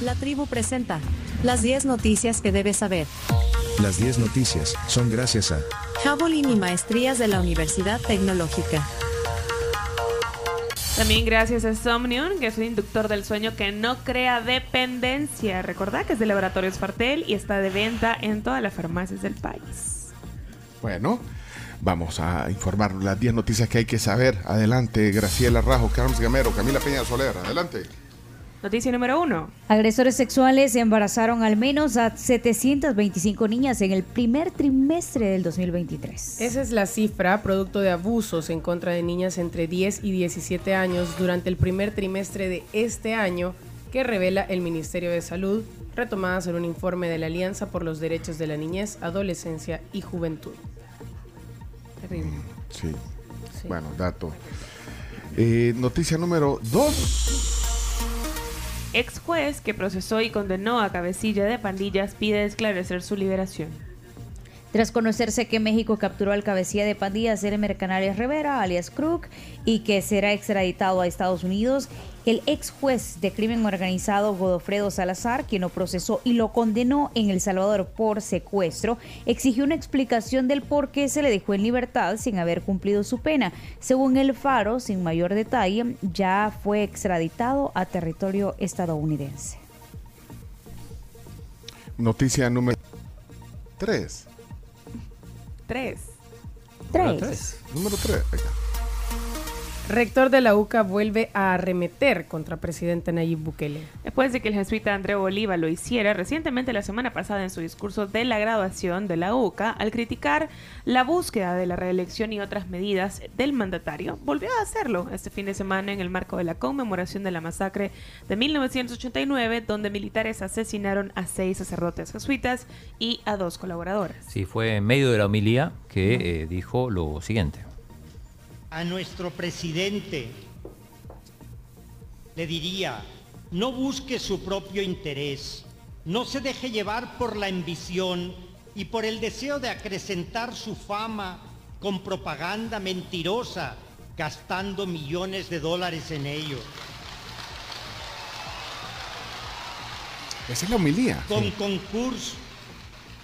La tribu presenta las 10 noticias que debes saber. Las 10 noticias son gracias a Javelin y Maestrías de la Universidad Tecnológica. También gracias a Somnium, que es un inductor del sueño que no crea dependencia. Recordad que es de Laboratorios Fartel y está de venta en todas las farmacias del país. Bueno, vamos a informar las 10 noticias que hay que saber. Adelante, Graciela Rajo, Carlos Gamero, Camila Peña Soler. Adelante. Noticia número uno. Agresores sexuales embarazaron al menos a 725 niñas en el primer trimestre del 2023. Esa es la cifra, producto de abusos en contra de niñas entre 10 y 17 años durante el primer trimestre de este año, que revela el Ministerio de Salud, retomadas en un informe de la Alianza por los Derechos de la Niñez, Adolescencia y Juventud. Terrible. Sí. Bueno, dato. Eh, noticia número 2. Ex juez que procesó y condenó a cabecilla de pandillas pide esclarecer su liberación. Tras conocerse que México capturó al cabecilla de pandillas Elmer Canales Rivera, alias Crook, y que será extraditado a Estados Unidos, el ex juez de crimen organizado Godofredo Salazar, quien lo procesó y lo condenó en El Salvador por secuestro, exigió una explicación del por qué se le dejó en libertad sin haber cumplido su pena. Según el Faro, sin mayor detalle, ya fue extraditado a territorio estadounidense. Noticia número 3. Tres. Tres. Número 3. Rector de la UCA vuelve a arremeter contra presidente Nayib Bukele. Después de que el jesuita André Oliva lo hiciera recientemente la semana pasada en su discurso de la graduación de la UCA, al criticar la búsqueda de la reelección y otras medidas del mandatario, volvió a hacerlo este fin de semana en el marco de la conmemoración de la masacre de 1989, donde militares asesinaron a seis sacerdotes jesuitas y a dos colaboradores. Sí, fue en medio de la homilía que eh, dijo lo siguiente. A nuestro presidente le diría, no busque su propio interés, no se deje llevar por la ambición y por el deseo de acrecentar su fama con propaganda mentirosa, gastando millones de dólares en ello. Esa es la homilía. Con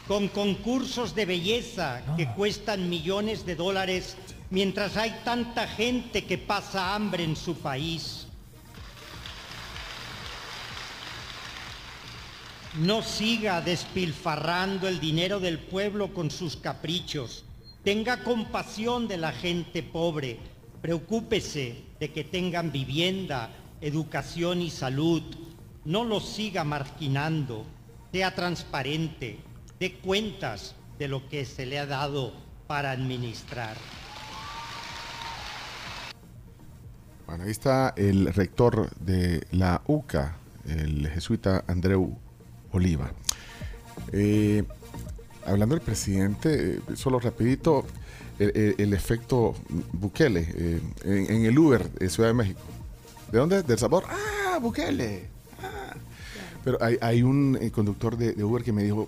con concursos de belleza que cuestan millones de dólares mientras hay tanta gente que pasa hambre en su país. No siga despilfarrando el dinero del pueblo con sus caprichos. Tenga compasión de la gente pobre. Preocúpese de que tengan vivienda, educación y salud. No los siga marginando. Sea transparente. Dé cuentas de lo que se le ha dado para administrar. Bueno, ahí está el rector de la UCA, el jesuita Andreu Oliva. Eh, hablando del presidente, eh, solo rapidito, el, efecto Bukele eh, en, en el Uber de Ciudad de México. ¿De dónde? Del sabor. Ah, Bukele. Pero hay, hay un eh, conductor de, de Uber que me dijo,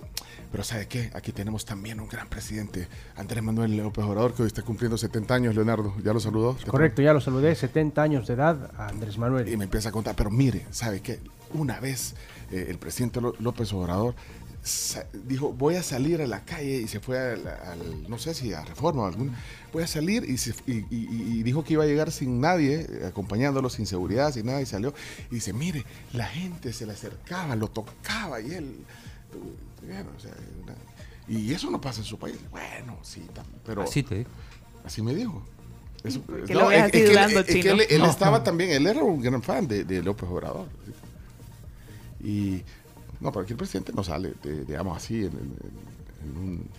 pero ¿sabe qué? Aquí tenemos también un gran presidente, Andrés Manuel López Obrador, que hoy está cumpliendo 70 años, Leonardo. ¿Ya lo saludó? Correcto, ya lo saludé, 70 años de edad a Andrés Manuel. Y me empieza a contar, pero mire, ¿sabe qué? Una vez eh, el presidente Ló- López Obrador dijo, voy a salir a la calle y se fue al, al- no sé si a Reforma o algún, voy a salir y, se- y- y- y dijo que iba a llegar sin nadie, acompañándolo, sin seguridad, sin nada, y salió. Y dice, mire, la gente se le acercaba, lo tocaba y él... bueno, o sea, una- y eso no pasa en su país. Bueno, sí, pero... Así te digo. Así me dijo. Eso- que lo ves es- así es que él- dudando, es que chino. él, él No. estaba también, él era un gran fan de, de López Obrador. Y no, pero aquí el presidente no sale, de- digamos así, en, en- en un...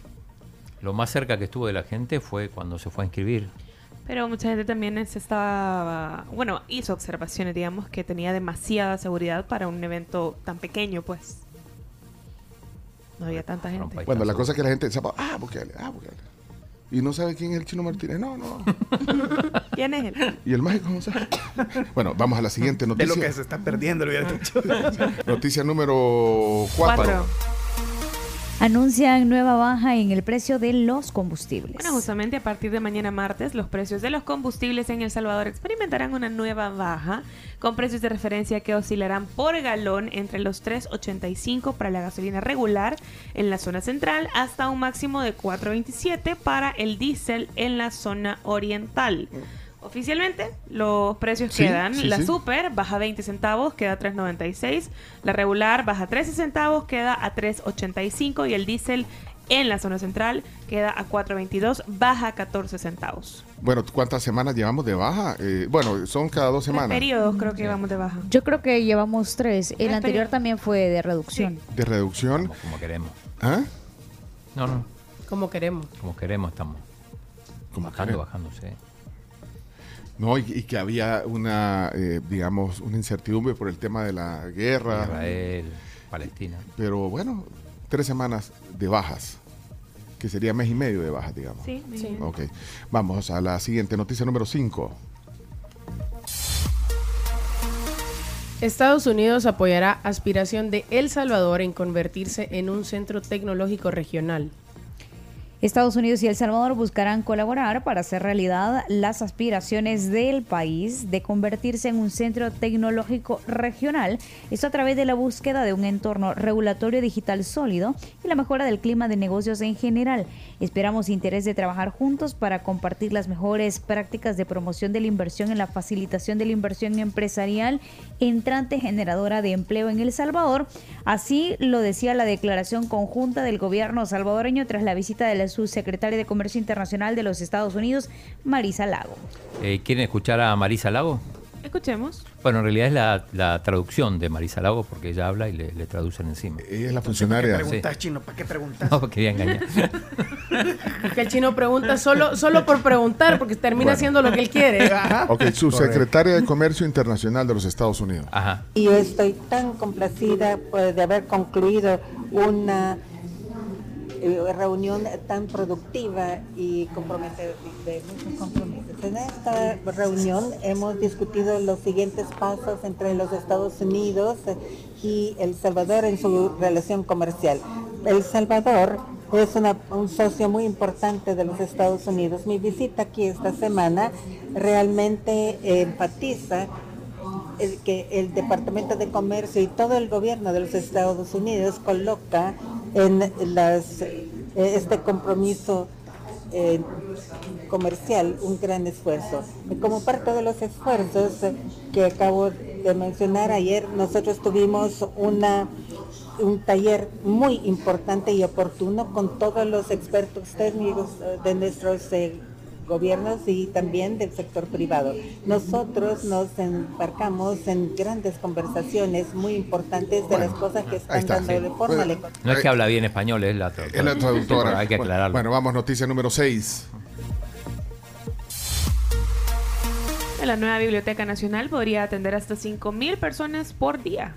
Lo más cerca que estuvo de la gente fue cuando se fue a inscribir. Pero mucha gente también se estaba, bueno, hizo observaciones, digamos, que tenía demasiada seguridad para un evento tan pequeño, pues. No había tanta gente. Bueno, la cosa es que la gente sepa, ah, Bukele, ah, Bukele. Y no sabe quién es el chino Martínez. No, no. ¿Quién es él? ¿Y el mágico no sabe? Bueno, vamos a la siguiente De noticia. lo que se está perdiendo, lo hubiera dicho. Noticia número 4. Anuncian nueva baja en el precio de los combustibles. Bueno, justamente a partir de mañana martes, los precios de los combustibles en El Salvador experimentarán una nueva baja, con precios de referencia que oscilarán por galón entre los 3.85 para la gasolina regular en la zona central hasta un máximo de 4.27 para el diésel en la zona oriental. Oficialmente, los precios Sí, quedan. sí, la sí. super baja 20 centavos, queda a 3.96. La regular baja 13 centavos, queda a 3.85. Y el diésel en la zona central queda a 4.22, baja 14 centavos. Bueno, ¿cuántas semanas llevamos de baja? Eh, bueno, son cada dos Tres semanas periodos creo que vamos de baja. Yo creo que llevamos tres. El Tres anterior periodos. también fue de reducción. de reducción. Como, como queremos. ¿Ah? No, no, Como queremos. como queremos estamos. Como bajando, queremos. bajando, sí. No, y, y que había una, eh, digamos, una incertidumbre por el tema de la guerra. Israel, Palestina. Pero bueno, tres semanas de bajas, que sería mes y medio de bajas, digamos. Sí, bien. Ok, vamos a la siguiente noticia número 5. Estados Unidos apoyará aspiración de El Salvador en convertirse en un centro tecnológico regional. Estados Unidos y El Salvador buscarán colaborar para hacer realidad las aspiraciones del país de convertirse en un centro tecnológico regional, esto a través de la búsqueda de un entorno regulatorio digital sólido y la mejora del clima de negocios en general. Esperamos interés de trabajar juntos para compartir las mejores prácticas de promoción de la inversión en la facilitación de la inversión empresarial entrante generadora de empleo en El Salvador. Así lo decía la declaración conjunta del gobierno salvadoreño tras la visita de la subsecretaria de Comercio Internacional de los Estados Unidos, Marisa Lago. Eh, ¿Quieren escuchar a Marisa Lago? Escuchemos. Bueno, en realidad es la, la traducción de Marisa Lago porque ella habla y le, le traducen encima. Ella es la ¿Para qué funcionaria. preguntas, chino? ¿Para qué preguntas? No, quería engañar. Es que el chino pregunta solo, solo por preguntar, porque termina Bueno. haciendo lo que él quiere. Ok, subsecretaria de Comercio Internacional de los Estados Unidos. Ajá. Y yo estoy tan complacida pues, de haber concluido una eh, reunión tan productiva y comprometida de muchos compromisos. En esta reunión hemos discutido los siguientes pasos entre los Estados Unidos y El Salvador en su relación comercial. El Salvador es un socio muy importante de los Estados Unidos. Mi visita aquí esta semana realmente enfatiza el que el Departamento de Comercio y todo el gobierno de los Estados Unidos coloca en las, eh, este compromiso eh, comercial un gran esfuerzo. Como parte de los esfuerzos que acabo de mencionar ayer, nosotros tuvimos una un taller muy importante y oportuno con todos los expertos técnicos eh, de nuestros gobiernos y también del sector privado. Nosotros nos embarcamos en grandes conversaciones muy importantes de las cosas que están está, dando sí. de forma Bueno, No es que habla bien español, es la traductora. Es la traductora. Sí, hay que aclararlo. Bueno, vamos, noticia número 6. La nueva Biblioteca Nacional podría atender hasta 5.000 personas por día.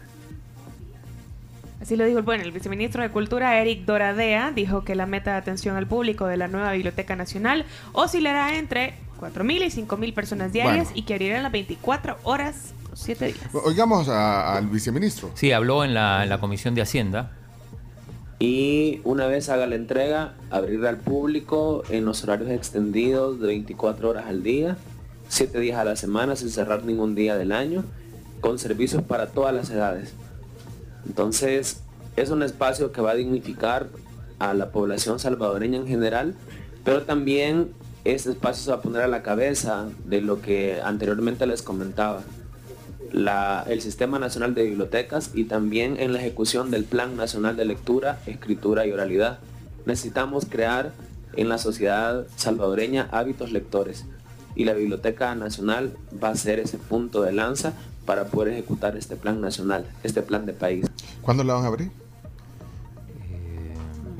Así lo dijo el, bueno, el viceministro de Cultura, Eric Doradea, dijo que la meta de atención al público de la nueva Biblioteca Nacional oscilará entre 4.000 y 5.000 personas diarias Bueno. y que abrirán las 24 horas, 7 días. Oigamos a- al viceministro. Sí, habló en la, en la Comisión de Hacienda. Y una vez haga la entrega, abrirla al público en los horarios extendidos de 24 horas al día, 7 días a la semana sin cerrar ningún día del año, con servicios para todas las edades. Entonces, es un espacio que va a dignificar a la población salvadoreña en general, pero también este espacio se va a poner a la cabeza de lo que anteriormente les comentaba, el Sistema Nacional de Bibliotecas y también en la ejecución del Plan Nacional de Lectura, Escritura y Oralidad. Necesitamos crear en la sociedad salvadoreña hábitos lectores y la Biblioteca Nacional va a ser ese punto de lanza para poder ejecutar este plan nacional, este plan de país. ¿Cuándo la van a abrir? Eh,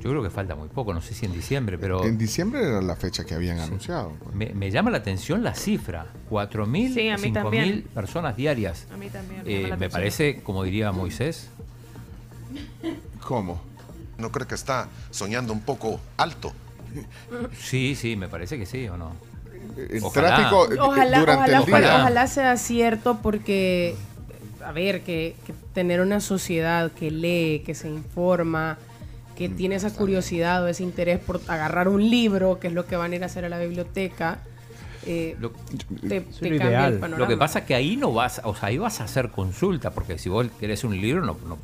yo creo que falta muy poco, no sé si en diciembre, pero En diciembre era la fecha que habían anunciado. pues. me, me llama la atención la cifra. 4.000, Sí, a mí 5.000 también. personas diarias. A mí también. me Eh, llama la me parece, como diría Moisés, ¿Cómo? ¿No cree que está soñando un poco alto? sí, sí, me parece que sí o no. El Ojalá. tráfico eh, Ojalá, durante ojalá, el día. ojalá, ojalá sea cierto porque, a ver, que, que tener una sociedad que lee, que se informa, que que tiene esa curiosidad o ese interés por agarrar un libro, que es lo que van a ir a hacer a la biblioteca, eh, Lo- te, te ideal. el panorama. Lo que pasa es que ahí no vas, o sea, ahí vas a hacer consulta, porque si vos querés un libro, no, no,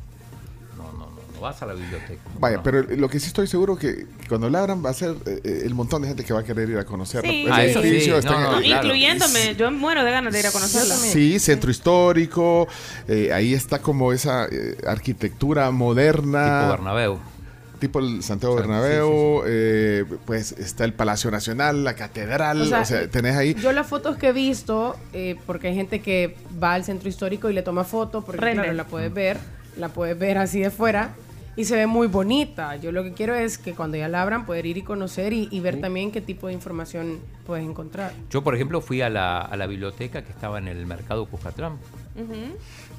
vas a la biblioteca. Vaya, No. pero lo que sí estoy seguro que cuando la abran va a ser eh, eh, el montón de gente que va a querer ir a conocer. Sí. Ese Ah, sí. está No, no, claro. Incluyéndome, yo muero de ganas de ir a conocerlo. Sí, centro histórico, eh, ahí está como esa eh, arquitectura moderna. Tipo Bernabéu. tipo el Santiago Sí, Bernabéu, eh, pues está el Palacio Nacional, la Catedral, O o sea, sea, tenés ahí... Yo las fotos que he visto, eh, porque hay gente que va al centro histórico y le toma foto, porque Render. claro, la puedes ver, la puedes ver así de fuera y se ve muy bonita. Yo lo que quiero es que cuando ya la abran poder ir y conocer y, y ver también qué tipo de información puedes encontrar. Yo, por ejemplo, fui a la, a la biblioteca que estaba en el mercado Cuscatlán.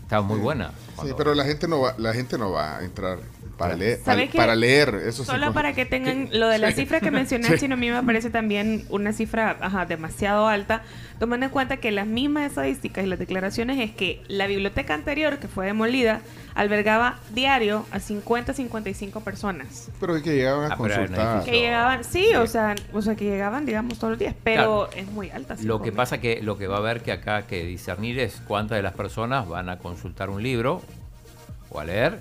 Estaba muy buena. Sí, pero la gente no va, la gente no va a entrar para leer, ¿Sabe para, leer, eso. Solo para que tengan lo de las Sí. cifras que mencioné, Sí. sino a mí me parece también una cifra ajá, demasiado alta, tomando en cuenta que las mismas estadísticas y las declaraciones es que la biblioteca anterior, que fue demolida, albergaba diario a 50-55 personas. Pero es que llegaban a Ah, consultar. Que llegaban, sí, o sea, o sea, que llegaban, digamos, todos los días, pero es muy alta. Lo que pasa que lo que va a haber que acá que discernir es cuántas de las personas van a consultar un libro o a leer.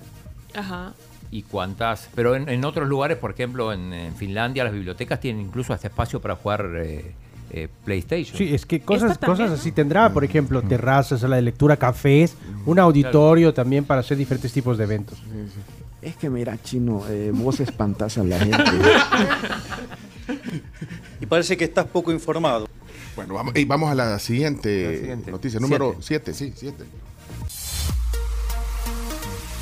Ajá. y cuántas. Pero en, en otros lugares, por ejemplo, en, en Finlandia, las bibliotecas tienen incluso hasta espacio para jugar eh, eh, PlayStation. Sí, es que cosas, también, cosas ¿no? así tendrá, por ejemplo, terrazas, sala de lectura, cafés, un auditorio también para hacer diferentes tipos de eventos. Es que mira, chino, eh, vos espantas a la gente. Y parece que estás poco informado. Bueno, vamos, y vamos a la siguiente, La siguiente. noticia, número 7, sí, 7.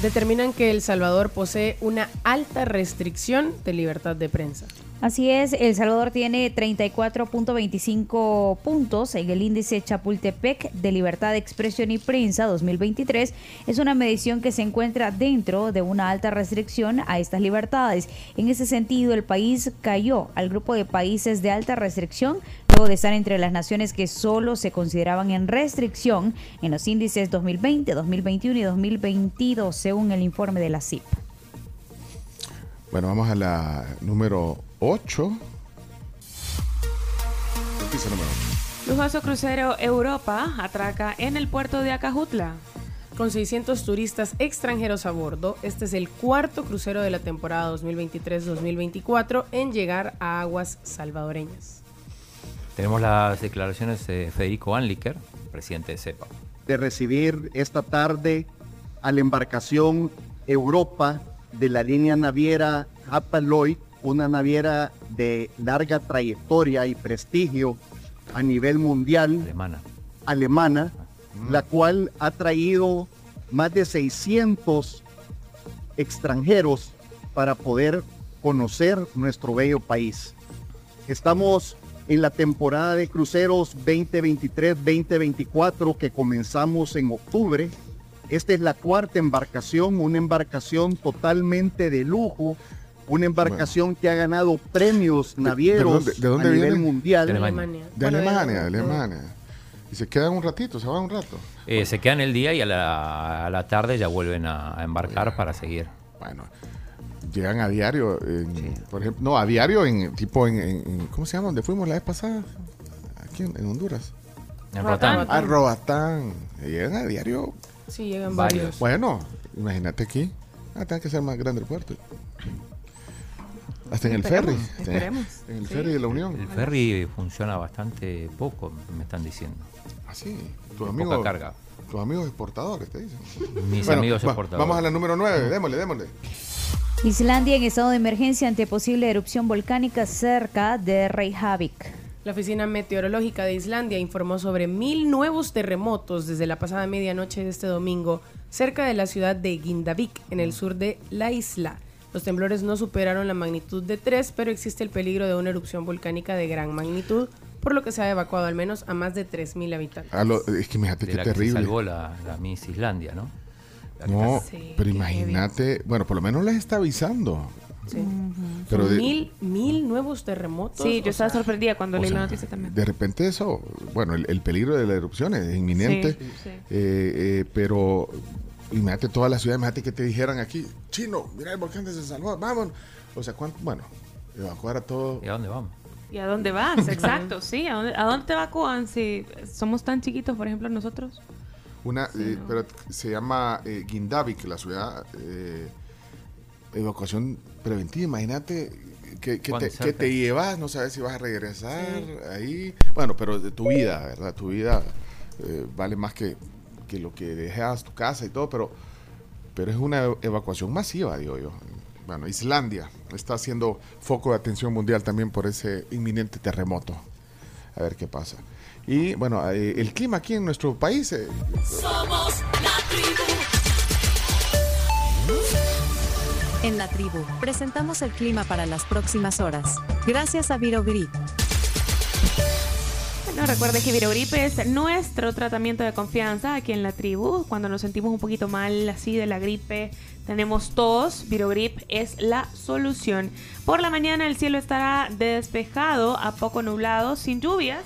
Determinan que El Salvador posee una alta restricción de libertad de prensa. Así es, El Salvador tiene 34.25 puntos en el índice Chapultepec de Libertad de Expresión y Prensa 2023. Es una medición que se encuentra dentro de una alta restricción a estas libertades. En ese sentido, el país cayó al grupo de países de alta restricción luego de estar entre las naciones que solo se consideraban en restricción en los índices 2020, 2021 y 2022, según el informe de la CIP. Bueno, vamos a la número 8. Noticia número 8. Lujoso crucero Europa atraca en el puerto de Acajutla. Con 600 turistas extranjeros a bordo, este es el cuarto crucero de la temporada 2023-2024 en llegar a aguas salvadoreñas. Tenemos las declaraciones de Federico Anliker, presidente de CEPA. de recibir esta tarde a la embarcación Europa de la línea naviera Hapag-Lloyd, una naviera de larga trayectoria y prestigio a nivel mundial Alemana. alemana, la cual ha traído más de 600 extranjeros para poder conocer nuestro bello país. Estamos en la temporada de cruceros 2023-2024 que comenzamos en octubre. Esta es la cuarta embarcación, una embarcación totalmente de lujo, una embarcación que ha ganado premios navieros dónde- de dónde a nivel mundial. De Alemania. De Bueno, Alemania, de Alemania. Y se quedan un ratito, se van un rato. Eh, se quedan el día y a la, a la tarde ya vuelven a, a embarcar para seguir. Bueno, llegan a diario, en- por ejemplo, no, a diario en tipo en, en- en- ¿cómo se llama? ¿Dónde fuimos la vez pasada? Aquí en, en Honduras. En Roatán. Roatán. A Roatán. Llegan a diario. Sí, llegan Varios. varios. Bueno, imagínate aquí. Ah, tiene que ser más grande el puerto. Hasta en el ferry. Esperemos. En el ferry de la Unión. El ferry funciona bastante poco, me están diciendo. Ah, sí. Tus Poca amigos, carga. tus amigos exportadores te dicen. Mis Bueno, amigos va- exportadores. Vamos a la número 9. Démosle, démosle. Islandia en estado de emergencia ante posible erupción volcánica cerca de Reykjavik. La Oficina Meteorológica de Islandia informó sobre mil nuevos terremotos desde la pasada medianoche de este domingo cerca de la ciudad de Gindavik, en el sur de la isla. Los temblores no superaron la magnitud de 3, pero existe el peligro de una erupción volcánica de gran magnitud, por lo que se ha evacuado al menos a más de 3.000 habitantes. A lo- es que fíjate qué la que se terrible. salvó la, la Miss Islandia, ¿no? No, Sí, pero imagínate, bueno, por lo menos les está avisando. Sí. Pero de- mil, mil nuevos terremotos. Sí, yo estaba sea, sorprendida cuando leí sea, la noticia también. De repente eso, bueno, el, el peligro de la erupción es inminente, Sí, sí. eh, eh, pero imagínate toda la ciudad, imagínate que te dijeran aquí, chino, mira el volcán de San Salvador, vamos. O sea, ¿cuánto? Bueno, evacuar a todo. ¿Y a dónde vamos? ¿Y a dónde vas? Exacto, sí. ¿A dónde, ¿A dónde te evacúan si somos tan chiquitos, por ejemplo, nosotros? Una, eh, pero se llama eh, Guindavik, la ciudad, eh, evacuación preventiva. Imagínate que, que ¿Cuánto te, que te llevas, no sabes si vas a regresar ahí. Bueno, pero de tu vida, ¿verdad? Tu vida eh, vale más que, que lo que dejas tu casa y todo, pero, pero es una evacuación masiva, digo yo. Bueno, Islandia está haciendo foco de atención mundial también por ese inminente terremoto. A ver qué pasa. Y bueno, eh, el clima aquí en nuestro país. eh, Somos la tribu. En la tribu, presentamos el clima para las próximas horas. Gracias a Virogrip. Bueno, recuerde que Virogripe es nuestro tratamiento de confianza aquí en la tribu. Cuando nos sentimos un poquito mal así de la gripe, tenemos tos, Virogrip es la solución. Por la mañana el cielo estará despejado a poco nublado, sin lluvias.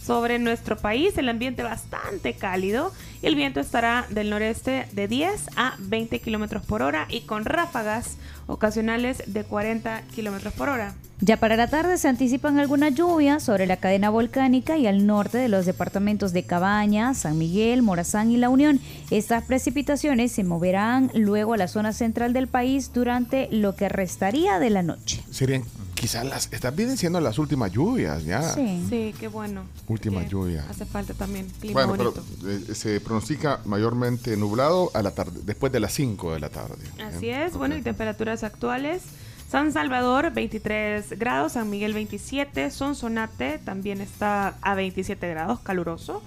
Sobre nuestro país el ambiente bastante cálido y el viento estará del noreste de 10 a 20 kilómetros por hora y con ráfagas ocasionales de 40 kilómetros por hora. Ya para la tarde se anticipan algunas lluvias sobre la cadena volcánica y al norte de los departamentos de Cabaña, San Miguel, Morazán y La Unión. Estas precipitaciones se moverán luego a la zona central del país durante lo que restaría de la noche. serían quizás las. Están vienen siendo las últimas lluvias ya. Sí, qué bueno. Última lluvia. Hace falta también clima Bueno, pero bonito. eh, se pronostica mayormente nublado a la tarde, después de las 5 de la tarde. Así es, bueno, y temperaturas actuales. San Salvador 23 grados, San Miguel 27, Sonsonate también está a 27 grados, caluroso.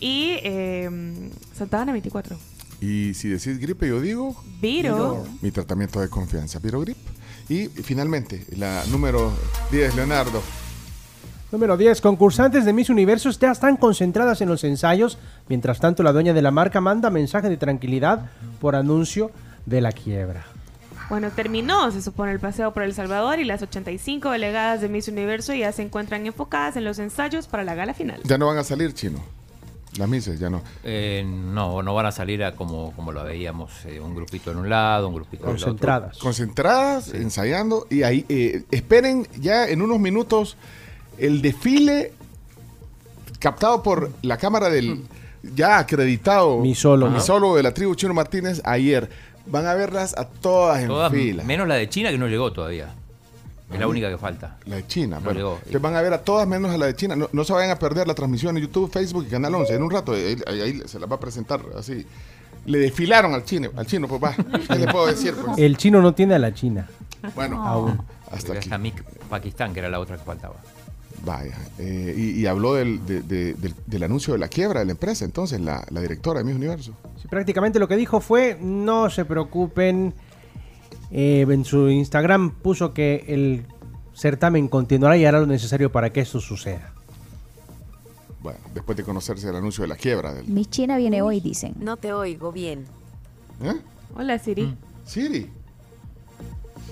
Y eh, Santa Ana 24. Y si decís gripe, yo digo. Viro. Mi tratamiento de confianza, Virogrip. Y finalmente, la número 10, Leonardo. Número 10. Concursantes de Miss Universo ya están concentradas en los ensayos. Mientras tanto, la dueña de la marca manda mensaje de tranquilidad por anuncio de la quiebra. Bueno, terminó, se supone, el paseo por El Salvador y las 85 delegadas de Miss Universo ya se encuentran enfocadas en los ensayos para la gala final. Ya no van a salir, chino. Las mises, ya no. Eh, no, no van a salir a como, como lo veíamos, eh, un grupito en un lado, un grupito en el otro. Concentradas. Concentradas, ensayando. Y ahí, eh, esperen ya en unos minutos el desfile captado por la cámara del ya acreditado Misólogo. misólogo de la tribu Chino Martínez ayer. Van a verlas a todas en fila. menos la de China que no llegó todavía. Es la única que falta. La de China, No bueno. llegó. Entonces van a ver a todas menos a la de China. No, no se vayan a perder la transmisión en YouTube, Facebook y Canal 11. En un rato, ahí, ahí- ahí se las va a presentar así. Le desfilaron al chino, al chino, pues va. ¿Qué le puedo decir? Pues? El chino no tiene a la China. Bueno, Aún. hasta aquí. Hasta Mic- Pakistán, que era la otra que faltaba. Vaya. eh, y, y habló del, de- de- del, del anuncio de la quiebra de la empresa, entonces, la, la directora de Miss Universo. Sí, prácticamente lo que dijo fue, no se preocupen. Eh, en su Instagram puso que el certamen continuará y hará lo necesario para que esto suceda. Bueno, después de conocerse el anuncio de la quiebra del. Mi China viene hoy, dicen. No te oigo bien. ¿Eh? Hola, Siri. Siri.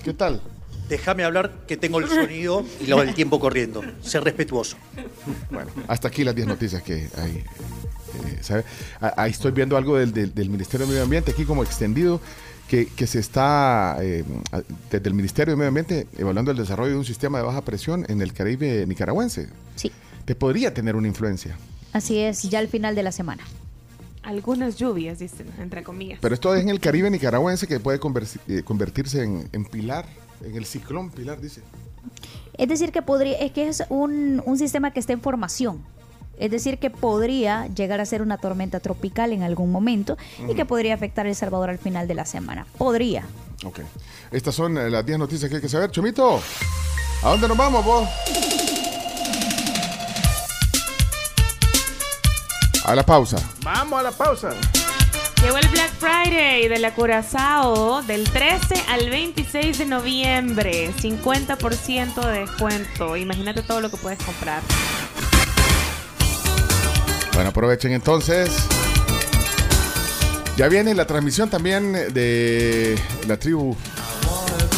¿Qué tal? Déjame hablar que tengo el sonido y lo del tiempo corriendo. Ser respetuoso. Bueno, hasta aquí las 10 noticias que hay. eh, ¿sabe? Ah, Ahí estoy viendo algo del, del- del Ministerio de Medio Ambiente, aquí como extendido, que, que se está, eh, desde el Ministerio de Medio Ambiente, evaluando el desarrollo de un sistema de baja presión en el Caribe nicaragüense. Sí. Te podría tener una influencia. Así es, ya al final de la semana. Algunas lluvias, dicen, entre comillas. Pero esto es en el Caribe nicaragüense que puede eh, convertirse en, en pilar, en el ciclón pilar, dice. Es decir, que podría, es que es un, un sistema que está en formación. Es decir, que podría llegar a ser una tormenta tropical en algún momento y que podría afectar a El Salvador al final de la semana. Podría. Ok. Estas son eh, las 10 noticias que hay que saber. Chomito, ¿a dónde nos vamos vos? A la pausa. Vamos a la pausa. Llegó el Black Friday de la Curazao del 13 al 26 de noviembre. 50% de descuento. Imagínate todo lo que puedes comprar. Bueno, aprovechen entonces. Ya viene la transmisión también de la tribu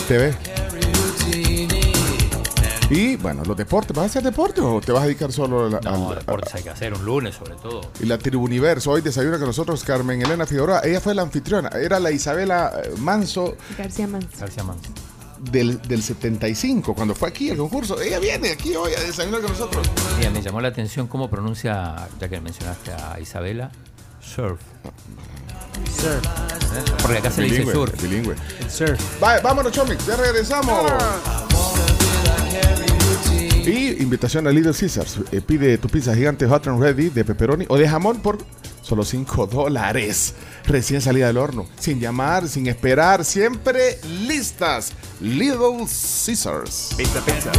TV. Y bueno, los deportes, ¿vas a hacer deporte o te vas a dedicar solo a la, No, al- deportes hay que hacer un lunes sobre todo. y la tribu universo? Hoy desayuna con nosotros Carmen Elena Figueroa. Ella fue la anfitriona. Era la Isabela eh, Manso García Manso. García Manso. Del, del 75, cuando fue aquí el concurso. Ella viene aquí hoy a desayunar con nosotros. Mira, me llamó la atención cómo pronuncia, ya que mencionaste a Isabela, surf. Surf. ¿Eh? Porque acá se le dice surf. bilingüe. Surf. Va- vámonos, Chomix, ya regresamos. Y invitación a Little Caesars. Eh, pide tu pizza gigante hot and ready de pepperoni o de jamón por solo 5 dólares. Recién salida del horno. Sin llamar, sin esperar. Siempre listas. Little Caesars. Pizza, pizza.